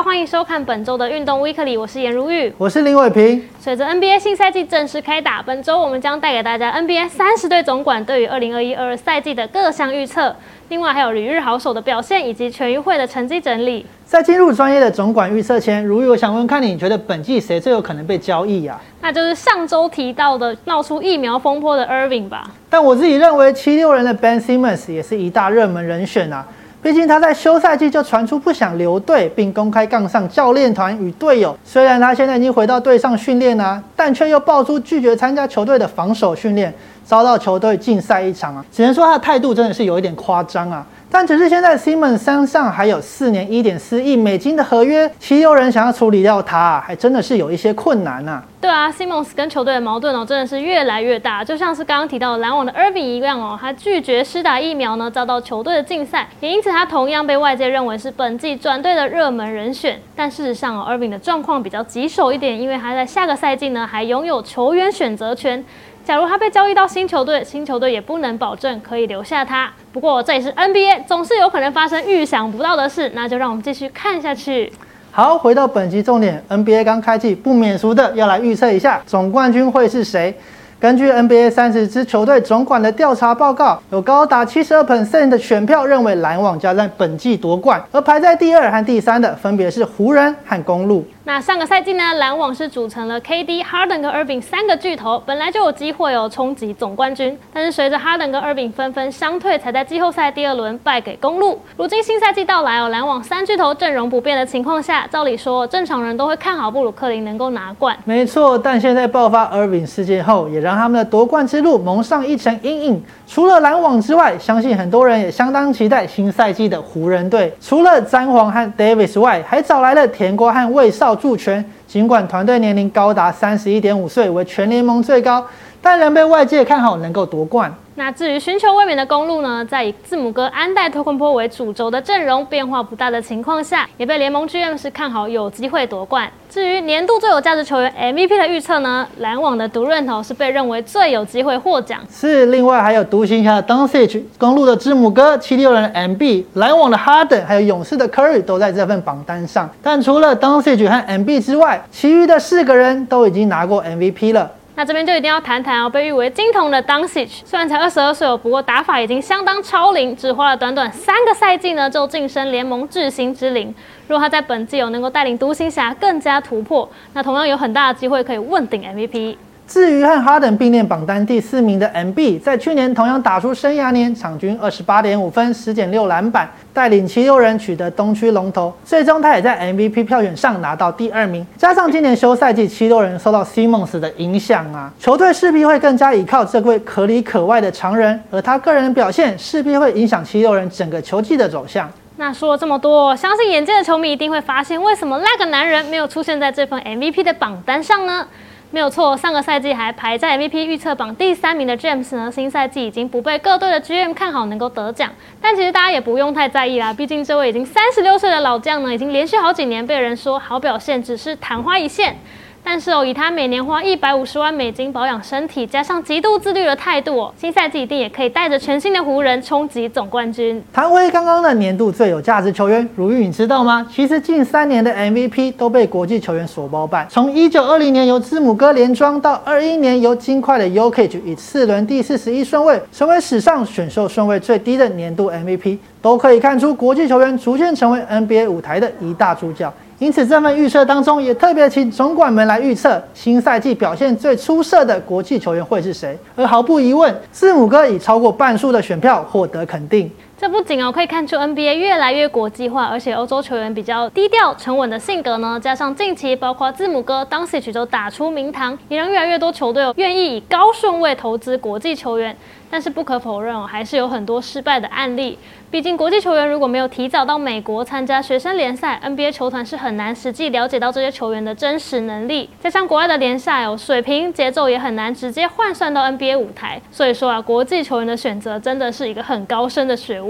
好，欢迎收看本周的运动 Weekly，我是颜如玉，我是林伟平。随着 NBA 新赛季正式开打，本周我们将带给大家 NBA 三十队总管对于二零二一二二赛季的各项预测，另外还有旅日好手的表现以及全运会的成绩整理。在进入专业的总管预测前，如玉，我想问看你觉得本季谁最有可能被交易呀？那就是上周提到的闹出疫苗风波的 Irving 吧。但我自己认为七六人的 Ben Simmons 也是一大热门人选啊。毕竟他在休赛季就传出不想留队，并公开杠上教练团与队友。虽然他现在已经回到队上训练啊，但却又爆出拒绝参加球队的防守训练，遭到球队禁赛一场啊！只能说他的态度真的是有一点夸张啊。但只是现在 Simon 身上还有四年一点四亿美金的合约，其有人想要处理掉他，还真的是有一些困难呐。对啊，Simons 跟球队的矛盾哦，真的是越来越大。就像是刚刚提到的篮网的 Irving 一样哦，他拒绝施打疫苗呢，遭到球队的禁赛，也因此他同样被外界认为是本季转队的热门人选。但事实上哦，Irving 的状况比较棘手一点，因为他在下个赛季呢还拥有球员选择权。假如他被交易到新球队，新球队也不能保证可以留下他。不过这也是 NBA，总是有可能发生预想不到的事。那就让我们继续看下去。好，回到本集重点，NBA 刚开季，不免俗的要来预测一下总冠军会是谁。根据 NBA 三十支球队总管的调查报告，有高达七十二 percent 的选票认为篮网将在本季夺冠，而排在第二和第三的分别是湖人和公路。那上个赛季呢，篮网是组成了 KD、Harden 跟 Irving 三个巨头，本来就有机会哦冲击总冠军。但是随着 Harden 跟 Irving 纷纷伤退，才在季后赛第二轮败给公路。如今新赛季到来哦，篮网三巨头阵容不变的情况下，照理说正常人都会看好布鲁克林能够拿冠。没错，但现在爆发 Irving 事件后，也让他们的夺冠之路蒙上一层阴影。除了篮网之外，相信很多人也相当期待新赛季的湖人队。除了詹皇和 Davis 外，还找来了甜瓜和魏少助拳。尽管团队年龄高达三十一点五岁，为全联盟最高，但仍被外界看好能够夺冠。那至于寻求卫冕的公路呢，在以字母哥安代托昆坡为主轴的阵容变化不大的情况下，也被联盟 GM 是看好有机会夺冠。至于年度最有价值球员 MVP 的预测呢，篮网的独任头是被认为最有机会获奖。是，另外还有独行侠的 Doncic、公路的字母哥、七六人的 MB、篮网的 Harden，还有勇士的 Curry 都在这份榜单上。但除了 Doncic 和 MB 之外，其余的四个人都已经拿过 MVP 了。那这边就一定要谈谈哦，被誉为金童的 d u n c i c 虽然才二十二岁哦，不过打法已经相当超龄，只花了短短三个赛季呢，就晋升联盟至星之龄。如果他在本季有能够带领独行侠更加突破，那同样有很大的机会可以问鼎 MVP。至于和哈登并列榜单第四名的 MB，在去年同样打出生涯年场均二十八点五分、十点六篮板，带领七六人取得东区龙头。最终他也在 MVP 票选上拿到第二名。加上今年休赛季七六人受到 Simmons 的影响啊，球队势必会更加依靠这位可里可外的常人，而他个人的表现势必会影响七六人整个球季的走向。那说了这么多，相信眼见的球迷一定会发现，为什么那个男人没有出现在这份 MVP 的榜单上呢？没有错，上个赛季还排在 MVP 预测榜第三名的 James 呢，新赛季已经不被各队的 GM 看好能够得奖。但其实大家也不用太在意啦，毕竟这位已经三十六岁的老将呢，已经连续好几年被人说好表现只是昙花一现。但是哦，以他每年花一百五十万美金保养身体，加上极度自律的态度哦，新赛季一定也可以带着全新的湖人冲击总冠军。谈回刚刚的年度最有价值球员，如玉，你知道吗？其实近三年的 MVP 都被国际球员所包办。从一九二零年由字母哥连庄，到二一年由金块的 Yokich 以次轮第四十一顺位，成为史上选秀顺位最低的年度 MVP，都可以看出国际球员逐渐成为 NBA 舞台的一大主角。因此，这份预测当中也特别请总管们来预测新赛季表现最出色的国际球员会是谁。而毫不疑问，字母哥以超过半数的选票获得肯定。这不仅哦可以看出 NBA 越来越国际化，而且欧洲球员比较低调沉稳的性格呢，加上近期包括字母哥、当 c h 都打出名堂，也让越来越多球队哦愿意以高顺位投资国际球员。但是不可否认哦，还是有很多失败的案例。毕竟国际球员如果没有提早到美国参加学生联赛，NBA 球团是很难实际了解到这些球员的真实能力。加上国外的联赛哦，水平节奏也很难直接换算到 NBA 舞台。所以说啊，国际球员的选择真的是一个很高深的学问。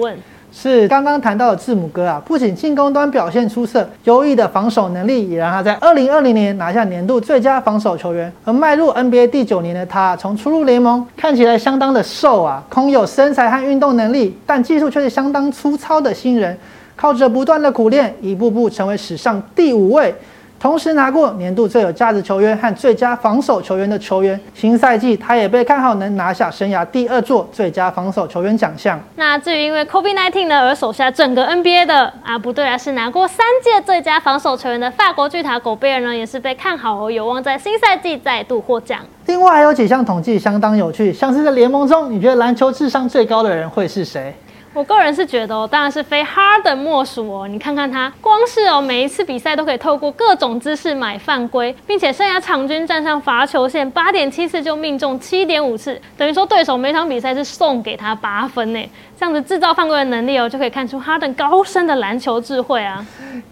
是刚刚谈到的字母哥啊，不仅进攻端表现出色，优异的防守能力也让他在二零二零年拿下年度最佳防守球员。而迈入 NBA 第九年的他，从初入联盟看起来相当的瘦啊，空有身材和运动能力，但技术却是相当粗糙的新人。靠着不断的苦练，一步步成为史上第五位。同时拿过年度最有价值球员和最佳防守球员的球员，新赛季他也被看好能拿下生涯第二座最佳防守球员奖项。那至于因为 COVID-19 呢而手下整个 NBA 的啊，不对啊，是拿过三届最佳防守球员的法国巨塔狗贝尔呢，也是被看好哦，有望在新赛季再度获奖。另外还有几项统计相当有趣，像是在联盟中，你觉得篮球智商最高的人会是谁？我个人是觉得哦，当然是非 Harden 莫属哦。你看看他，光是哦每一次比赛都可以透过各种姿势买犯规，并且生涯场均站上罚球线八点七次就命中七点五次，等于说对手每场比赛是送给他八分呢。这样子制造犯规的能力哦，就可以看出哈登高深的篮球智慧啊。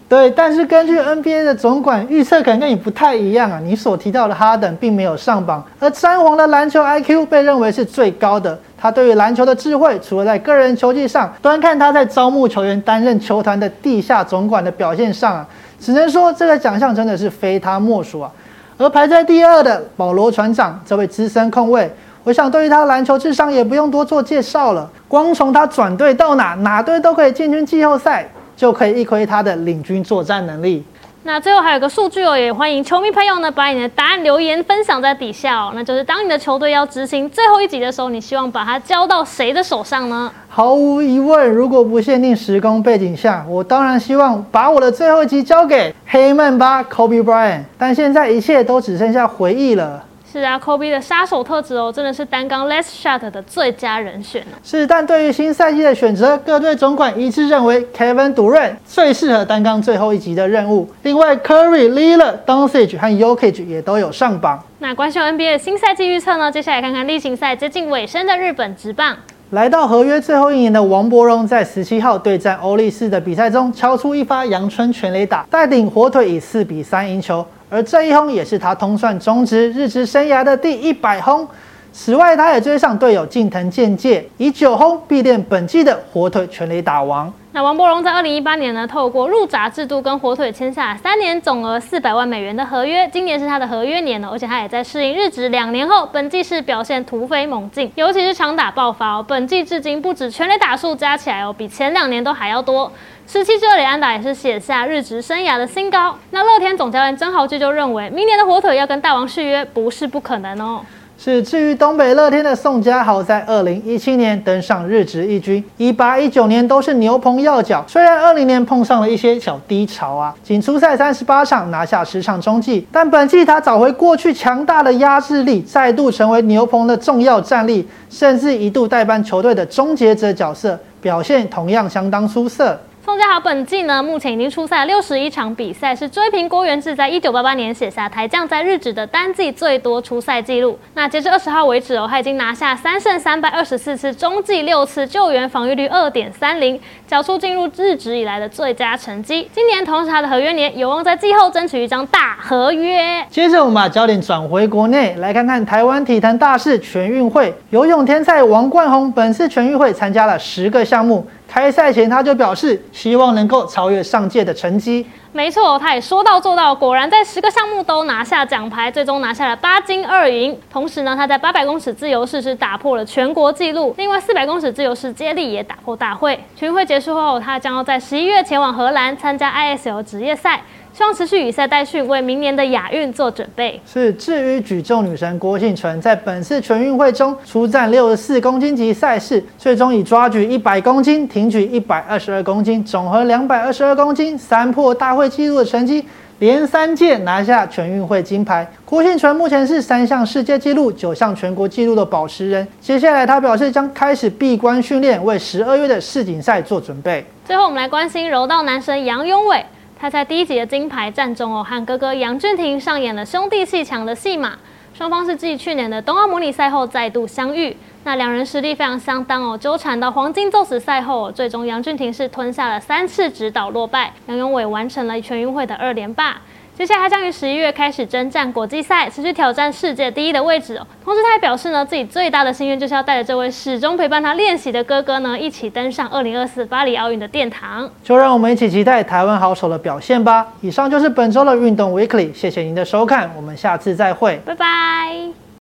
对，但是根据 NBA 的总管预测，可能跟你不太一样啊。你所提到的哈登并没有上榜，而詹皇的篮球 IQ 被认为是最高的。他对于篮球的智慧，除了在个人球技上，端看他在招募球员、担任球团的地下总管的表现上啊，只能说这个奖项真的是非他莫属啊。而排在第二的保罗船长，这位资深控卫，我想对于他篮球智商也不用多做介绍了，光从他转队到哪，哪队都可以进军季后赛，就可以一窥他的领军作战能力。那最后还有个数据哦，也欢迎球迷朋友呢把你的答案留言分享在底下哦。那就是当你的球队要执行最后一集的时候，你希望把它交到谁的手上呢？毫无疑问，如果不限定时空背景下，我当然希望把我的最后一集交给黑曼巴 Kobe Bryant。但现在一切都只剩下回忆了。是啊，Kobe 的杀手特质哦，真的是单杠 less shot 的最佳人选呢。是，但对于新赛季的选择，各队总管一致认为 Kevin Durant 最适合单杠最后一集的任务。另外，Curry、Lillard、Doncic 和 Jokic 也都有上榜。那关于 NBA 的新赛季预测呢？接下来看看例行赛接近尾声的日本职棒。来到合约最后一年的王柏荣，在十七号对战欧力士的比赛中，敲出一发阳春全垒打，带领火腿以四比三赢球。而这一轰也是他通算中职日职生涯的第一百轰。此外，他也追上队友近藤健介，以九轰必练本季的火腿全垒打王。那王柏荣在二零一八年呢，透过入闸制度跟火腿签下三年总额四百万美元的合约，今年是他的合约年了，而且他也在适应日职两年后，本季是表现突飞猛进，尤其是长打爆发哦，本季至今不止全垒打数加起来哦，比前两年都还要多，十七支二垒安打也是写下日职生涯的新高。那乐天总教练曾豪志就认为，明年的火腿要跟大王续约不是不可能哦。是，至于东北乐天的宋家豪，在二零一七年登上日职一军，一八一九年都是牛棚要角。虽然二零年碰上了一些小低潮啊，仅出赛三十八场，拿下十场中继，但本季他找回过去强大的压制力，再度成为牛棚的重要战力，甚至一度代班球队的终结者角色，表现同样相当出色。宋家豪本季呢，目前已经出赛六十一场比赛，是追平郭元志在一九八八年写下台将在日职的单季最多出赛纪录。那截至二十号为止哦，他已经拿下三胜三败二十四次，中继六次，救援防御率二点三零，缴出进入日职以来的最佳成绩。今年同时他的合约年有望在季后争取一张大合约。接着我们把焦点转回国内，来看看台湾体坛大事全运会，游泳天才王冠宏本次全运会参加了十个项目。开赛前他就表示，希望能够超越上届的成绩。没错，他也说到做到，果然在十个项目都拿下奖牌，最终拿下了八金二银。同时呢，他在八百公尺自由式是打破了全国纪录，另外四百公尺自由式接力也打破大会。全运会结束后，他将要在十一月前往荷兰参加 ISL 职业赛。希望持续以赛代训，为明年的亚运做准备。是，至于举重女神郭幸淳，在本次全运会中出战六十四公斤级赛事，最终以抓举一百公斤、挺举一百二十二公斤、总和两百二十二公斤，三破大会纪录的成绩，连三届拿下全运会金牌。郭幸淳目前是三项世界纪录、九项全国纪录的保持人。接下来，他表示将开始闭关训练，为十二月的世锦赛做准备。最后，我们来关心柔道男神杨永伟。他在第一集的金牌战中哦，和哥哥杨俊廷上演了兄弟戏强的戏码。双方是继去年的冬奥模拟赛后再度相遇，那两人实力非常相当哦。纠缠到黄金宙斯赛后，最终杨俊廷是吞下了三次指导落败，杨永伟完成了全运会的二连霸。接下来他将于十一月开始征战国际赛，持续挑战世界第一的位置哦。同时，他也表示呢，自己最大的心愿就是要带着这位始终陪伴他练习的哥哥呢，一起登上二零二四巴黎奥运的殿堂。就让我们一起期待台湾好手的表现吧。以上就是本周的运动 Weekly，谢谢您的收看，我们下次再会，拜拜。